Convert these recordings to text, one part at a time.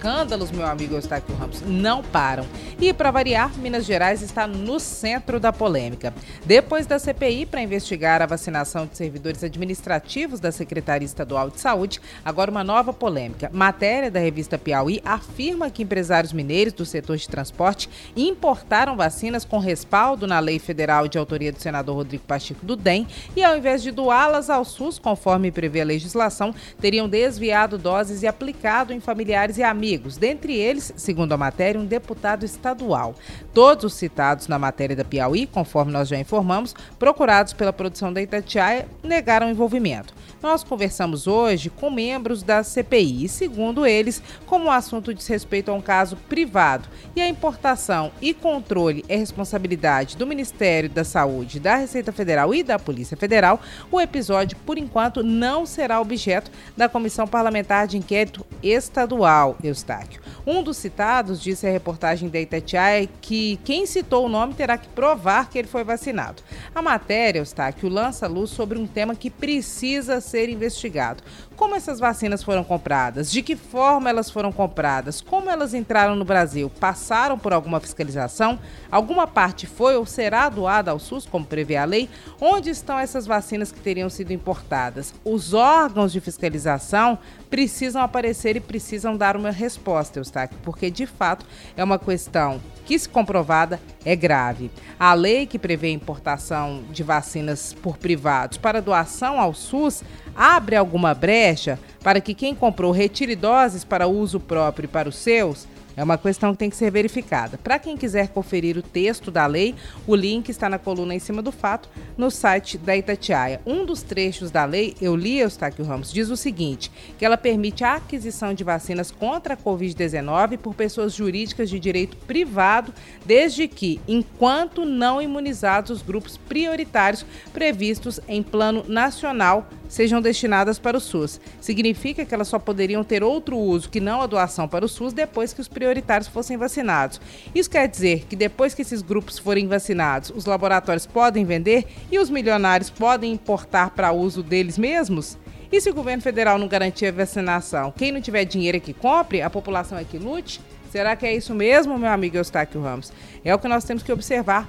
escândalos, meu amigo Eustáquio Ramos, não param. E, para variar, Minas Gerais está no centro da polêmica. Depois da CPI para investigar a vacinação de servidores administrativos da Secretaria Estadual de Saúde, agora uma nova polêmica. Matéria da revista Piauí afirma que empresários mineiros do setor de transporte importaram vacinas com respaldo na lei federal de autoria do senador Rodrigo Pacheco do DEM e, ao invés de doá-las ao SUS, conforme prevê a legislação, teriam desviado doses e aplicado em familiares e amigos amigos, dentre eles, segundo a matéria, um deputado estadual. Todos os citados na matéria da Piauí, conforme nós já informamos, procurados pela produção da Itatiaia, negaram envolvimento. Nós conversamos hoje com membros da CPI e, segundo eles, como o assunto diz respeito a um caso privado e a importação e controle é responsabilidade do Ministério da Saúde, da Receita Federal e da Polícia Federal, o episódio, por enquanto, não será objeto da Comissão Parlamentar de Inquérito Estadual. Eu Eustáquio. Um dos citados disse à reportagem da Itatiaia que quem citou o nome terá que provar que ele foi vacinado. A matéria, Eustáquio, lança luz sobre um tema que precisa ser investigado. Como essas vacinas foram compradas? De que forma elas foram compradas? Como elas entraram no Brasil? Passaram por alguma fiscalização? Alguma parte foi ou será doada ao SUS, como prevê a lei? Onde estão essas vacinas que teriam sido importadas? Os órgãos de fiscalização precisam aparecer e precisam dar uma resposta, Eustáquio, porque de fato é uma questão que, se comprovada, é grave. A lei que prevê a importação de vacinas por privados para doação ao SUS abre alguma brecha para que quem comprou retire doses para uso próprio e para os seus? É uma questão que tem que ser verificada. Para quem quiser conferir o texto da lei, o link está na coluna em cima do fato no site da Itatiaia. Um dos trechos da lei, eu li, Eustáquio Ramos, diz o seguinte: que ela permite a aquisição de vacinas contra a Covid-19 por pessoas jurídicas de direito privado, desde que, enquanto não imunizados, os grupos prioritários previstos em plano nacional sejam destinadas para o SUS. Significa que elas só poderiam ter outro uso que não a doação para o SUS depois que os prioritários fossem vacinados. Isso quer dizer que depois que esses grupos forem vacinados, os laboratórios podem vender e os milionários podem importar para uso deles mesmos? E se o governo federal não garantir a vacinação, quem não tiver dinheiro é que compre, a população é que lute? Será que é isso mesmo, meu amigo Eustáquio Ramos? É o que nós temos que observar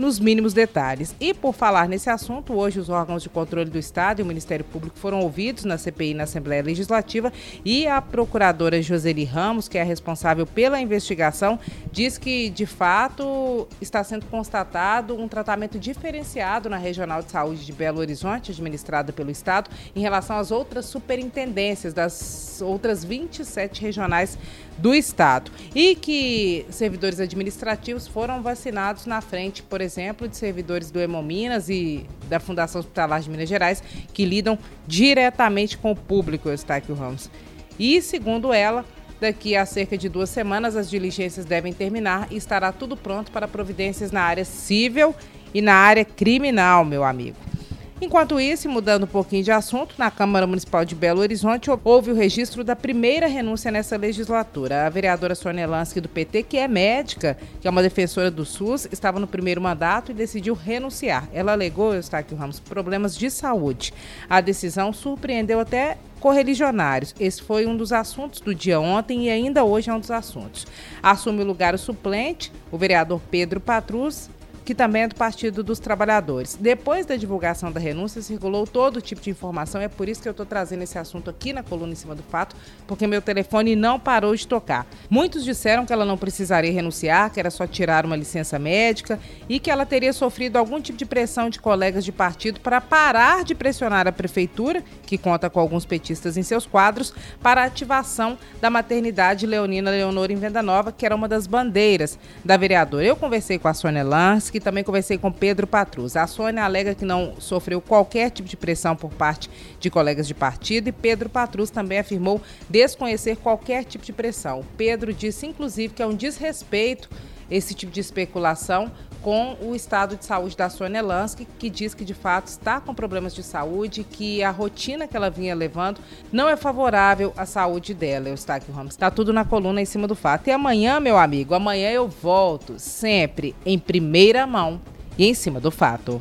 nos mínimos detalhes. E por falar nesse assunto, hoje os órgãos de controle do Estado e o Ministério Público foram ouvidos na CPI na Assembleia Legislativa e a procuradora Joseli Ramos, que é responsável pela investigação, diz que de fato está sendo constatado um tratamento diferenciado na Regional de Saúde de Belo Horizonte, administrada pelo Estado, em relação às outras superintendências das outras 27 regionais do Estado. E que servidores administrativos foram vacinados na frente, por exemplo, de servidores do Hemominas e da Fundação Hospitalar de Minas Gerais, que lidam diretamente com o público, Eustáquio Ramos. E, segundo ela, daqui a cerca de duas semanas as diligências devem terminar e estará tudo pronto para providências na área civil e na área criminal, meu amigo. Enquanto isso, mudando um pouquinho de assunto, na Câmara Municipal de Belo Horizonte houve o registro da primeira renúncia nessa legislatura. A vereadora Sônia Lansky, do PT, que é médica, que é uma defensora do SUS, estava no primeiro mandato e decidiu renunciar. Ela alegou, Eustáquio Ramos, problemas de saúde. A decisão surpreendeu até correligionários. Esse foi um dos assuntos do dia ontem e ainda hoje é um dos assuntos. Assume o lugar o suplente, o vereador Pedro Patrus, que também é do Partido dos Trabalhadores. Depois da divulgação da renúncia, circulou todo tipo de informação. É por isso que eu estou trazendo esse assunto aqui na coluna em cima do fato, porque meu telefone não parou de tocar. Muitos disseram que ela não precisaria renunciar, que era só tirar uma licença médica e que ela teria sofrido algum tipo de pressão de colegas de partido para parar de pressionar a prefeitura, que conta com alguns petistas em seus quadros, para a ativação da maternidade Leonina Leonor em Venda Nova, que era uma das bandeiras da vereadora. Eu conversei com a Sônia Lansky, também conversei com Pedro Patrus. A Sônia alega que não sofreu qualquer tipo de pressão por parte de colegas de partido e Pedro Patrus também afirmou desconhecer qualquer tipo de pressão. Pedro disse, inclusive, que é um desrespeito esse tipo de especulação com o estado de saúde da Sônia Lansky, que diz que de fato está com problemas de saúde, que a rotina que ela vinha levando não é favorável à saúde dela, Eustáquio Ramos. Está tudo na coluna em cima do fato. E amanhã, meu amigo, amanhã eu volto sempre em primeira mão e em cima do fato.